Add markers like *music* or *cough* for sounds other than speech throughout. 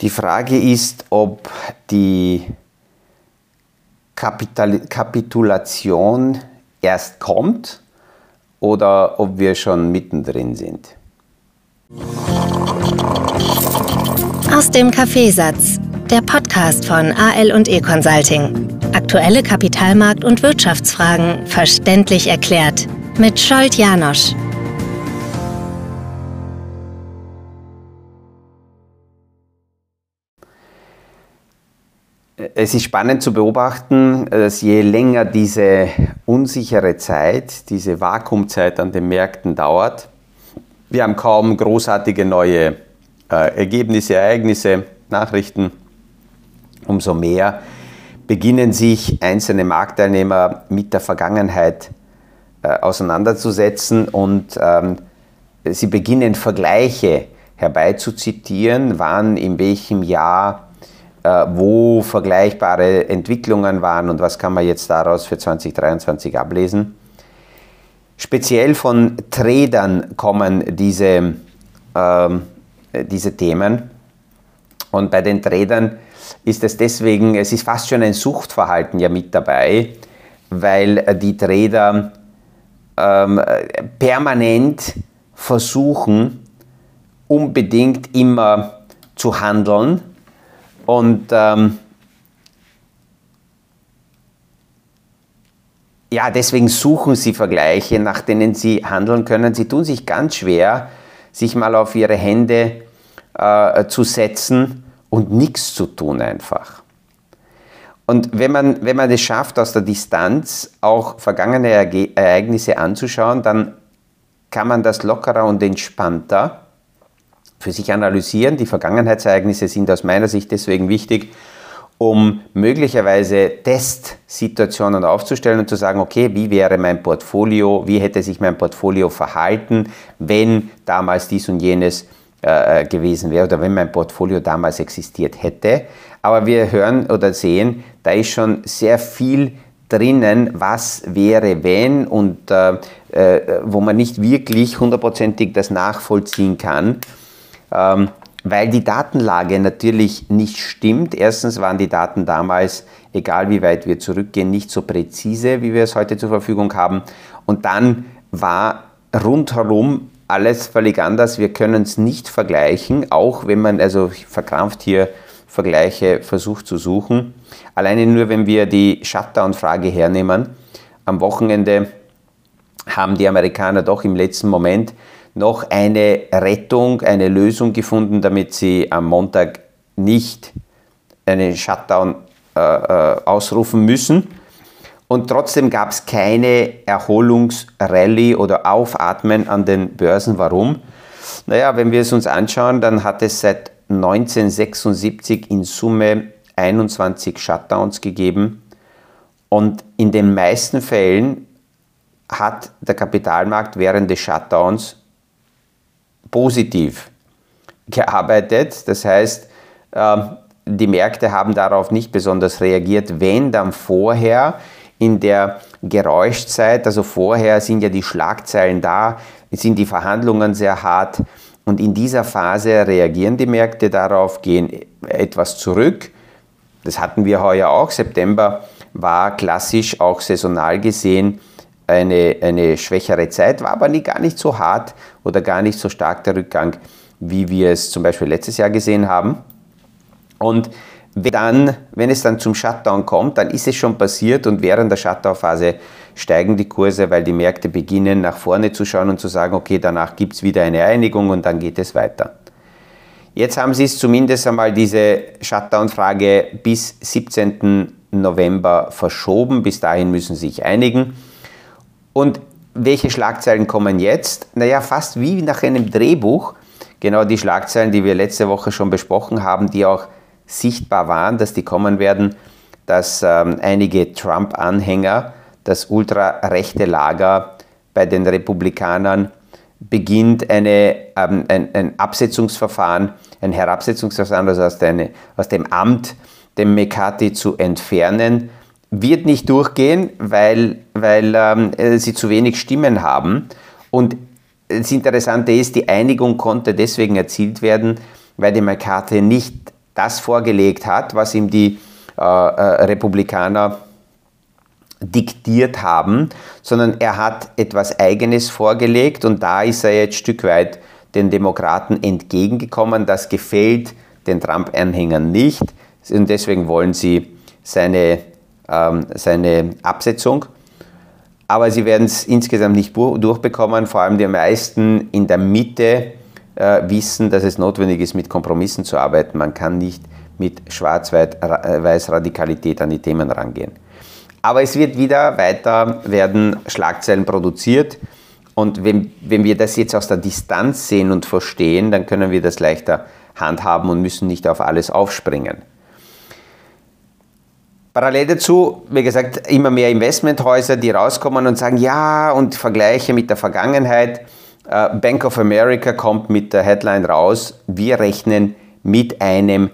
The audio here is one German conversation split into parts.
Die Frage ist, ob die Kapital Kapitulation erst kommt oder ob wir schon mittendrin sind. Aus dem Kaffeesatz, der Podcast von AL und E Consulting. Aktuelle Kapitalmarkt- und Wirtschaftsfragen verständlich erklärt mit Scholt Janosch. Es ist spannend zu beobachten, dass je länger diese unsichere Zeit, diese Vakuumzeit an den Märkten dauert, wir haben kaum großartige neue äh, Ergebnisse, Ereignisse, Nachrichten, umso mehr beginnen sich einzelne Marktteilnehmer mit der Vergangenheit äh, auseinanderzusetzen und ähm, sie beginnen Vergleiche herbeizuzitieren, wann in welchem Jahr wo vergleichbare Entwicklungen waren und was kann man jetzt daraus für 2023 ablesen. Speziell von Tradern kommen diese, ähm, diese Themen. Und bei den Tradern ist es deswegen, es ist fast schon ein Suchtverhalten ja mit dabei, weil die Trader ähm, permanent versuchen, unbedingt immer zu handeln und ähm, ja, deswegen suchen sie Vergleiche, nach denen sie handeln können. Sie tun sich ganz schwer, sich mal auf ihre Hände äh, zu setzen und nichts zu tun einfach. Und wenn man, wenn man es schafft, aus der Distanz auch vergangene Ereignisse anzuschauen, dann kann man das lockerer und entspannter für sich analysieren. Die Vergangenheitsereignisse sind aus meiner Sicht deswegen wichtig, um möglicherweise Testsituationen aufzustellen und zu sagen, okay, wie wäre mein Portfolio, wie hätte sich mein Portfolio verhalten, wenn damals dies und jenes äh, gewesen wäre oder wenn mein Portfolio damals existiert hätte. Aber wir hören oder sehen, da ist schon sehr viel drinnen, was wäre, wenn und äh, äh, wo man nicht wirklich hundertprozentig das nachvollziehen kann ähm, weil die Datenlage natürlich nicht stimmt. Erstens waren die Daten damals, egal wie weit wir zurückgehen, nicht so präzise, wie wir es heute zur Verfügung haben. Und dann war rundherum alles völlig anders. Wir können es nicht vergleichen, auch wenn man also verkrampft hier Vergleiche versucht zu suchen. Alleine nur, wenn wir die Shutdown-Frage hernehmen. Am Wochenende haben die Amerikaner doch im letzten Moment noch eine Rettung, eine Lösung gefunden, damit sie am Montag nicht einen Shutdown äh, äh, ausrufen müssen. Und trotzdem gab es keine Erholungsrallye oder Aufatmen an den Börsen. Warum? Naja, wenn wir es uns anschauen, dann hat es seit 1976 in Summe 21 Shutdowns gegeben. Und in den meisten Fällen hat der Kapitalmarkt während des Shutdowns positiv gearbeitet. Das heißt, ähm, die Märkte haben darauf nicht besonders reagiert, wenn dann vorher in der Geräuschzeit, also vorher sind ja die Schlagzeilen da, sind die Verhandlungen sehr hart und in dieser Phase reagieren die Märkte darauf, gehen etwas zurück. Das hatten wir heuer auch. September war klassisch auch saisonal gesehen eine, eine schwächere Zeit, war aber nie, gar nicht so hart oder gar nicht so stark der Rückgang, wie wir es zum Beispiel letztes Jahr gesehen haben. Und dann, wenn es dann zum Shutdown kommt, dann ist es schon passiert und während der Shutdown-Phase steigen die Kurse, weil die Märkte beginnen nach vorne zu schauen und zu sagen, okay, danach gibt es wieder eine Einigung und dann geht es weiter. Jetzt haben sie es zumindest einmal diese Shutdown-Frage bis 17. November verschoben. Bis dahin müssen sie sich einigen. Und welche Schlagzeilen kommen jetzt? Naja, fast wie nach einem Drehbuch. Genau die Schlagzeilen, die wir letzte Woche schon besprochen haben, die auch sichtbar waren, dass die kommen werden, dass ähm, einige Trump-Anhänger, das ultrarechte Lager bei den Republikanern beginnt eine, ähm, ein, ein, Absetzungsverfahren, ein Herabsetzungsverfahren, also aus, deine, aus dem Amt, dem McCarthy zu entfernen wird nicht durchgehen, weil, weil ähm, äh, sie zu wenig Stimmen haben. Und das Interessante ist, die Einigung konnte deswegen erzielt werden, weil die McCarthy nicht das vorgelegt hat, was ihm die äh, äh, Republikaner diktiert haben, sondern er hat etwas Eigenes vorgelegt und da ist er jetzt ein Stück weit den Demokraten entgegengekommen. Das gefällt den Trump-Anhängern nicht und deswegen wollen sie seine, ähm, seine Absetzung. Aber sie werden es insgesamt nicht durchbekommen, vor allem die meisten in der Mitte äh, wissen, dass es notwendig ist, mit Kompromissen zu arbeiten. Man kann nicht mit Schwarz-Weiß-Radikalität an die Themen rangehen. Aber es wird wieder weiter werden Schlagzeilen produziert. Und wenn, wenn wir das jetzt aus der Distanz sehen und verstehen, dann können wir das leichter handhaben und müssen nicht auf alles aufspringen. Parallel dazu, wie gesagt, immer mehr Investmenthäuser, die rauskommen und sagen, ja, und Vergleiche mit der Vergangenheit. Äh, Bank of America kommt mit der Headline raus, wir rechnen mit einem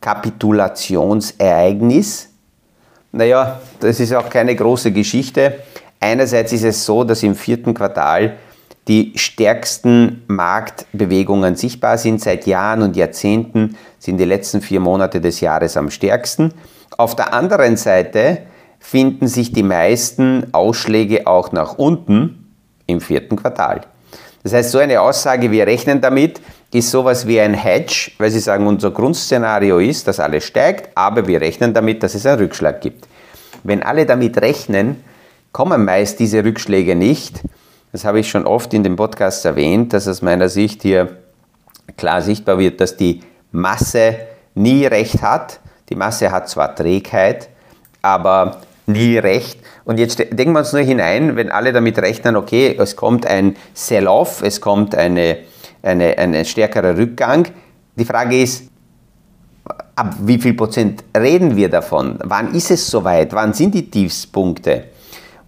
Kapitulationsereignis. Naja, das ist auch keine große Geschichte. Einerseits ist es so, dass im vierten Quartal die stärksten Marktbewegungen sichtbar sind. Seit Jahren und Jahrzehnten sind die letzten vier Monate des Jahres am stärksten. Auf der anderen Seite finden sich die meisten Ausschläge auch nach unten im vierten Quartal. Das heißt, so eine Aussage, wir rechnen damit, ist sowas wie ein Hedge, weil sie sagen, unser Grundszenario ist, dass alles steigt, aber wir rechnen damit, dass es einen Rückschlag gibt. Wenn alle damit rechnen, kommen meist diese Rückschläge nicht. Das habe ich schon oft in den Podcasts erwähnt, dass aus meiner Sicht hier klar sichtbar wird, dass die Masse nie recht hat. Die Masse hat zwar Trägheit, aber nie recht. Und jetzt denken wir uns nur hinein, wenn alle damit rechnen, okay, es kommt ein Sell-off, es kommt eine eine, ein stärkerer Rückgang. Die Frage ist, ab wie viel Prozent reden wir davon? Wann ist es soweit? Wann sind die Tiefspunkte?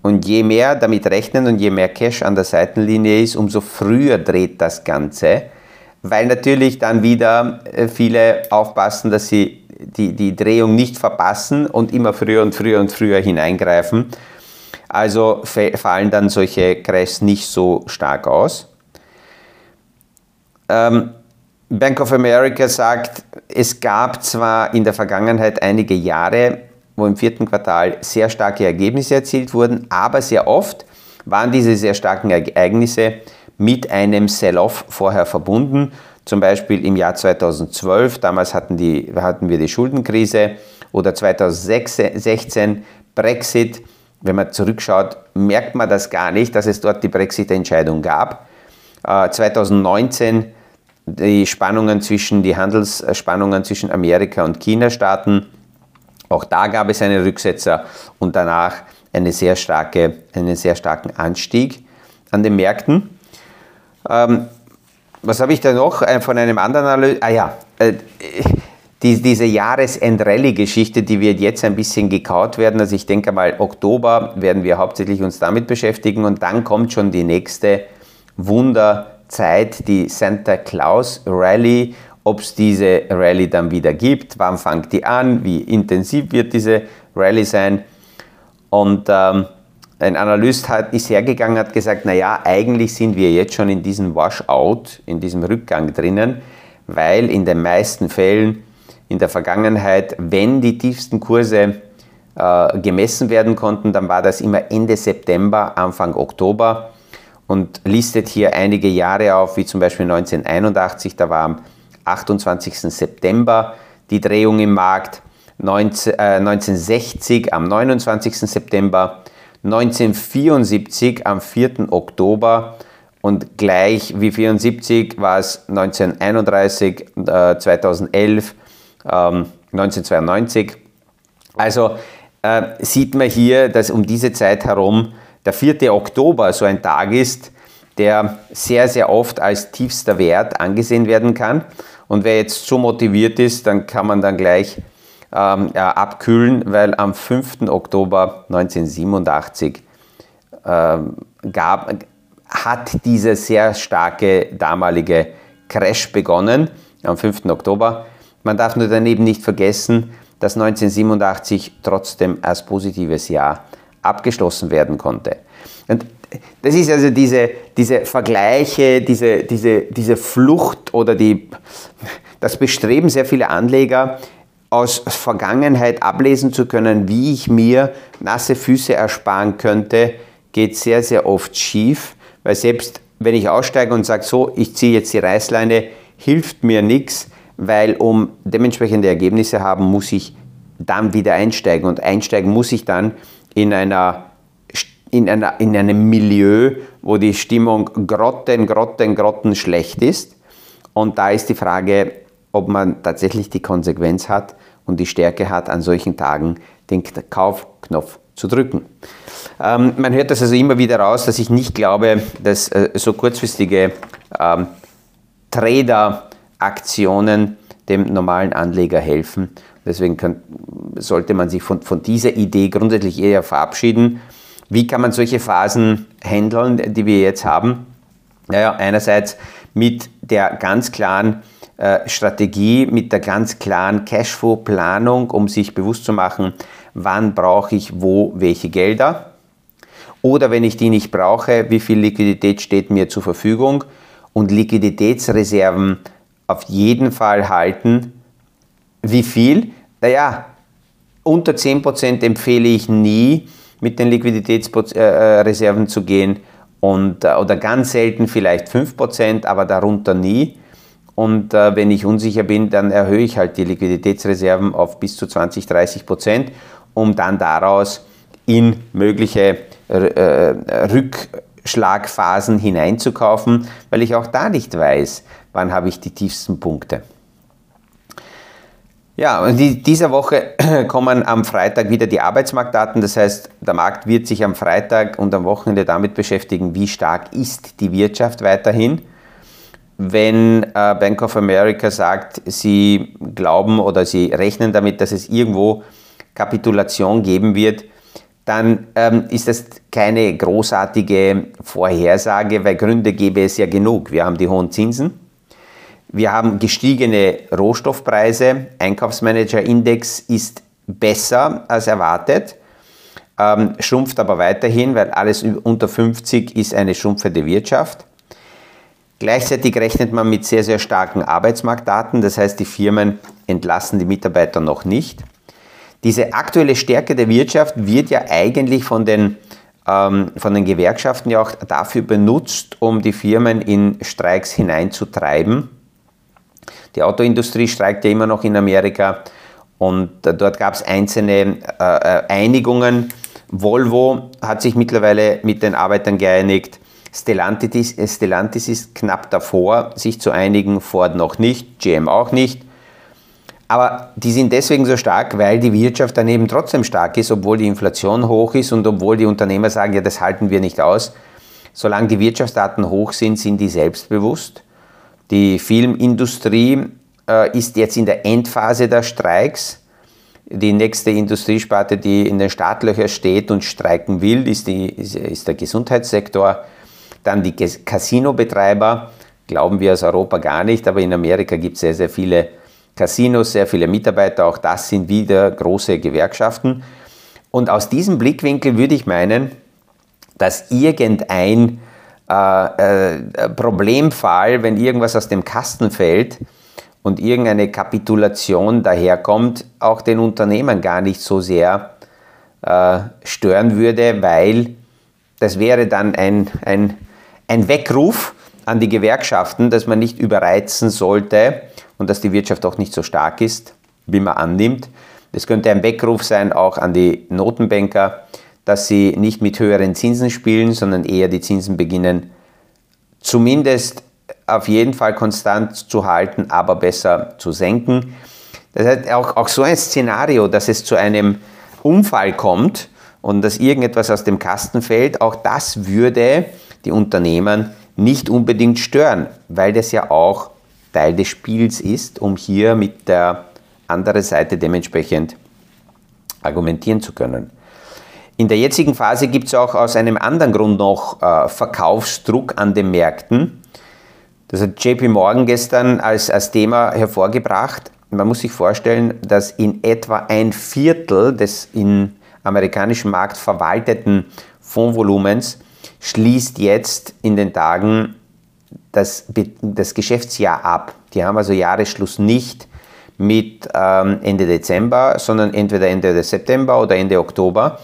Und je mehr damit rechnen und je mehr Cash an der Seitenlinie ist, umso früher dreht das Ganze, weil natürlich dann wieder äh, viele aufpassen, dass sie die, die Drehung nicht verpassen und immer früher und früher und früher hineingreifen. Also fallen dann solche Crashs nicht so stark aus. Ähm, Bank of America sagt, es gab zwar in der Vergangenheit einige Jahre, wo im vierten Quartal sehr starke Ergebnisse erzielt wurden, aber sehr oft waren diese sehr starken Ereignisse mit einem Sell-off vorher verbunden. Zum Beispiel im Jahr 2012, damals hatten, die, hatten wir die Schuldenkrise, oder 2016 Brexit. Wenn man zurückschaut, merkt man das gar nicht, dass es dort die Brexit-Entscheidung gab. 2019 äh, die Spannungen zwischen, die Handelsspannungen zwischen Amerika und China starten. Auch da gab es einen Rücksetzer und danach eine sehr starke, einen sehr starken Anstieg an den Märkten. Ähm, was habe ich da noch von einem anderen Analyse? Ah ja, äh, die, diese Jahresend-Rallye-Geschichte, die wird jetzt ein bisschen gekaut werden. Also ich denke mal, Oktober werden wir hauptsächlich uns damit beschäftigen und dann kommt schon die nächste Wunder- Zeit die Santa Claus Rally, ob es diese Rally dann wieder gibt, wann fängt die an, wie intensiv wird diese Rally sein. Und ähm, ein Analyst hat, ist hergegangen hat gesagt, naja, eigentlich sind wir jetzt schon in diesem Washout, in diesem Rückgang drinnen, weil in den meisten Fällen in der Vergangenheit, wenn die tiefsten Kurse äh, gemessen werden konnten, dann war das immer Ende September, Anfang Oktober und listet hier einige Jahre auf, wie zum Beispiel 1981, da war am 28. September die Drehung im Markt, 19, äh, 1960 am 29. September, 1974 am 4. Oktober und gleich wie 74 war es 1931, äh, 2011, ähm, 1992. Also äh, sieht man hier, dass um diese Zeit herum der 4. Oktober so ein Tag ist, der sehr, sehr oft als tiefster Wert angesehen werden kann. Und wer jetzt so motiviert ist, dann kann man dann gleich ähm, ja, abkühlen, weil am 5. Oktober 1987 ähm, gab, hat dieser sehr starke damalige Crash begonnen, am 5. Oktober. Man darf nur daneben nicht vergessen, dass 1987 trotzdem als positives Jahr abgeschlossen werden konnte. Und das ist also diese, diese Vergleiche, diese, diese, diese Flucht oder die, das Bestreben sehr vieler Anleger, aus Vergangenheit ablesen zu können, wie ich mir nasse Füße ersparen könnte, geht sehr, sehr oft schief, weil selbst wenn ich aussteige und sage, so, ich ziehe jetzt die Reißleine, hilft mir nichts, weil um dementsprechende Ergebnisse haben, muss ich dann wieder einsteigen. Und einsteigen muss ich dann in, einer, in, einer, in einem Milieu, wo die Stimmung grotten, grotten, grotten schlecht ist. Und da ist die Frage, ob man tatsächlich die Konsequenz hat und die Stärke hat, an solchen Tagen den Kaufknopf zu drücken. Ähm, man hört das also immer wieder raus, dass ich nicht glaube, dass äh, so kurzfristige ähm, Trader-Aktionen dem normalen Anleger helfen. Deswegen kann, sollte man sich von, von dieser Idee grundsätzlich eher verabschieden. Wie kann man solche Phasen handeln, die wir jetzt haben? Naja, einerseits mit der ganz klaren Strategie, mit der ganz klaren Cashflow-Planung, um sich bewusst zu machen, wann brauche ich wo welche Gelder. Oder wenn ich die nicht brauche, wie viel Liquidität steht mir zur Verfügung und Liquiditätsreserven auf jeden Fall halten. Wie viel? Naja, unter 10% empfehle ich nie, mit den Liquiditätsreserven zu gehen und, äh, oder ganz selten vielleicht 5%, aber darunter nie. Und äh, wenn ich unsicher bin, dann erhöhe ich halt die Liquiditätsreserven auf bis zu 20, 30 Prozent, um dann daraus in mögliche äh, Rückschlagphasen hineinzukaufen, weil ich auch da nicht weiß, wann habe ich die tiefsten Punkte. Ja, und die, dieser Woche *clears throat* kommen am Freitag wieder die Arbeitsmarktdaten. Das heißt, der Markt wird sich am Freitag und am Wochenende damit beschäftigen, wie stark ist die Wirtschaft weiterhin wenn äh, Bank of America sagt, sie glauben oder sie rechnen damit, dass es irgendwo Kapitulation geben wird, dann ähm, ist das keine großartige Vorhersage, weil Gründe gäbe es ja genug. Wir haben die hohen Zinsen, wir haben gestiegene Rohstoffpreise, Einkaufsmanager-Index ist besser als erwartet, ähm, schrumpft aber weiterhin, weil alles unter 50 ist eine schrumpfende Wirtschaft. Gleichzeitig rechnet man mit sehr, sehr starken Arbeitsmarktdaten, das heißt, die Firmen entlassen die Mitarbeiter noch nicht. Diese aktuelle Stärke der Wirtschaft wird ja eigentlich von den, ähm, von den Gewerkschaften ja auch dafür benutzt, um die Firmen in Streiks hineinzutreiben. Die Autoindustrie streikt ja immer noch in Amerika und äh, dort gab es einzelne äh, äh, Einigungen. Volvo hat sich mittlerweile mit den Arbeitern geeinigt. Stellantis, Stellantis ist knapp davor, sich zu einigen, Ford noch nicht, GM auch nicht. Aber die sind deswegen so stark, weil die Wirtschaft daneben trotzdem stark ist, obwohl die Inflation hoch ist und obwohl die Unternehmer sagen, ja, das halten wir nicht aus. Solange die Wirtschaftsdaten hoch sind, sind die selbstbewusst. Die Filmindustrie äh, ist jetzt in der Endphase der Streiks. Die nächste Industriesparte, die in den Startlöchern steht und streiken will, ist, die, ist, ist der Gesundheitssektor. Dann die Casino-Betreiber, glauben wir aus Europa gar nicht, aber in Amerika gibt es sehr, sehr viele Casinos, sehr viele Mitarbeiter, auch das sind wieder große Gewerkschaften. Und aus diesem Blickwinkel würde ich meinen, dass irgendein äh, äh, Problemfall, wenn irgendwas aus dem Kasten fällt und irgendeine Kapitulation daherkommt, auch den Unternehmen gar nicht so sehr äh, stören würde, weil das wäre dann ein, ein ein Weckruf an die Gewerkschaften, dass man nicht überreizen sollte und dass die Wirtschaft auch nicht so stark ist, wie man annimmt. Es könnte ein Weckruf sein auch an die Notenbanker, dass sie nicht mit höheren Zinsen spielen, sondern eher die Zinsen beginnen zumindest auf jeden Fall konstant zu halten, aber besser zu senken. Das heißt, auch, auch so ein Szenario, dass es zu einem Unfall kommt und dass irgendetwas aus dem Kasten fällt, auch das würde die Unternehmen nicht unbedingt stören, weil das ja auch Teil des Spiels ist, um hier mit der anderen Seite dementsprechend argumentieren zu können. In der jetzigen Phase gibt es auch aus einem anderen Grund noch äh, Verkaufsdruck an den Märkten. Das hat JP Morgan gestern als, als Thema hervorgebracht. Man muss sich vorstellen, dass in etwa ein Viertel des im amerikanischen Markt verwalteten Fondsvolumens schließt jetzt in den Tagen das, das Geschäftsjahr ab. Die haben also Jahresschluss nicht mit ähm, Ende Dezember, sondern entweder Ende September oder Ende Oktober.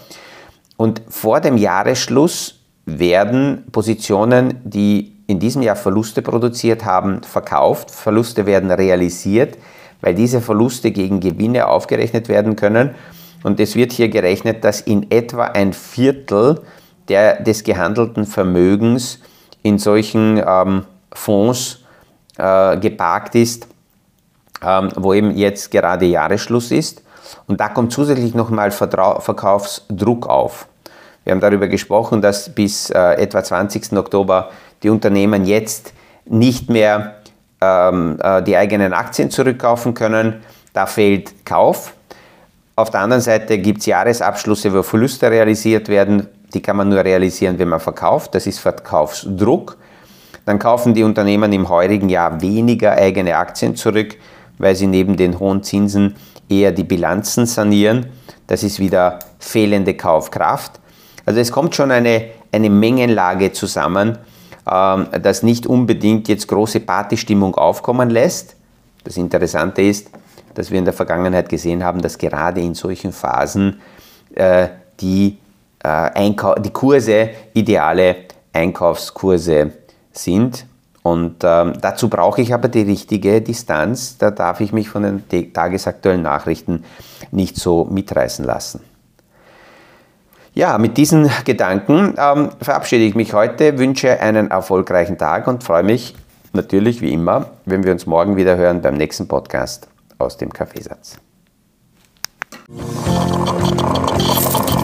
Und vor dem Jahresschluss werden Positionen, die in diesem Jahr Verluste produziert haben, verkauft. Verluste werden realisiert, weil diese Verluste gegen Gewinne aufgerechnet werden können. Und es wird hier gerechnet, dass in etwa ein Viertel der, des gehandelten Vermögens in solchen ähm, Fonds äh, geparkt ist, ähm, wo eben jetzt gerade Jahresschluss ist. Und da kommt zusätzlich nochmal Verkaufsdruck auf. Wir haben darüber gesprochen, dass bis äh, etwa 20. Oktober die Unternehmen jetzt nicht mehr ähm, äh, die eigenen Aktien zurückkaufen können. Da fehlt Kauf. Auf der anderen Seite gibt es Jahresabschlüsse, wo Verluste realisiert werden. Die kann man nur realisieren, wenn man verkauft. Das ist Verkaufsdruck. Dann kaufen die Unternehmen im heurigen Jahr weniger eigene Aktien zurück, weil sie neben den hohen Zinsen eher die Bilanzen sanieren. Das ist wieder fehlende Kaufkraft. Also es kommt schon eine, eine Mengenlage zusammen, ähm, das nicht unbedingt jetzt große Partystimmung aufkommen lässt. Das Interessante ist, dass wir in der Vergangenheit gesehen haben, dass gerade in solchen Phasen äh, die, äh, die Kurse ideale Einkaufskurse sind. Und ähm, dazu brauche ich aber die richtige Distanz. Da darf ich mich von den tagesaktuellen Nachrichten nicht so mitreißen lassen. Ja, mit diesen Gedanken ähm, verabschiede ich mich heute, wünsche einen erfolgreichen Tag und freue mich natürlich wie immer, wenn wir uns morgen wieder hören beim nächsten Podcast aus dem Kaffeesatz.